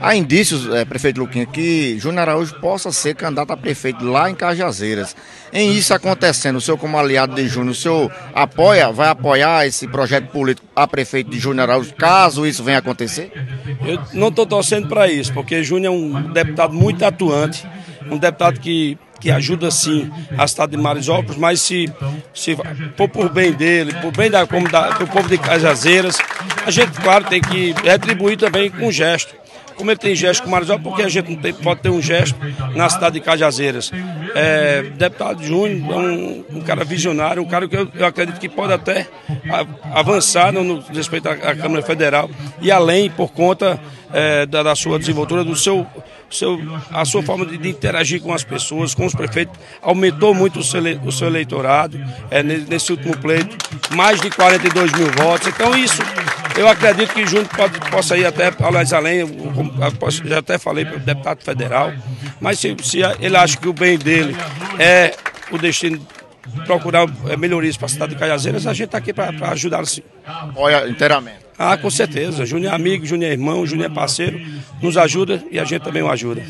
Há indícios, é, prefeito Luquinha, que Júnior Araújo possa ser candidato a prefeito lá em Cajazeiras. Em isso acontecendo, o senhor como aliado de Júnior, o senhor apoia, vai apoiar esse projeto político a prefeito de Júnior Araújo, caso isso venha acontecer? Eu não estou torcendo para isso, porque Júnior é um deputado muito atuante, um deputado que que ajuda sim a cidade de Marisópolis, mas se, se for por bem dele, por bem da, da, do povo de Cajazeiras, a gente, claro, tem que retribuir também com gesto. Como ele tem gesto com Marisópolis, porque a gente não tem, pode ter um gesto na cidade de Cajazeiras. É, deputado Júnior é um, um, cara visionário, um cara que eu, eu acredito que pode até avançar no, no respeito à, à, Câmara Federal e além por conta é, da, da, sua desenvoltura, do seu, seu, a sua forma de, de, interagir com as pessoas, com os prefeitos, aumentou muito o seu, o seu eleitorado é, nesse último pleito, mais de 42 mil votos. Então isso eu acredito que Júnior pode, possa ir até mais além, já até falei para o deputado federal, mas se, se ele acha que o bem dele é o destino procurar é, melhorias para a cidade de Cajazeiras, a gente está aqui para ajudar sim. Olha, inteiramente. Ah, com certeza. Júnior é amigo, Júnior é irmão, Júnior é parceiro, nos ajuda e a gente também o ajuda.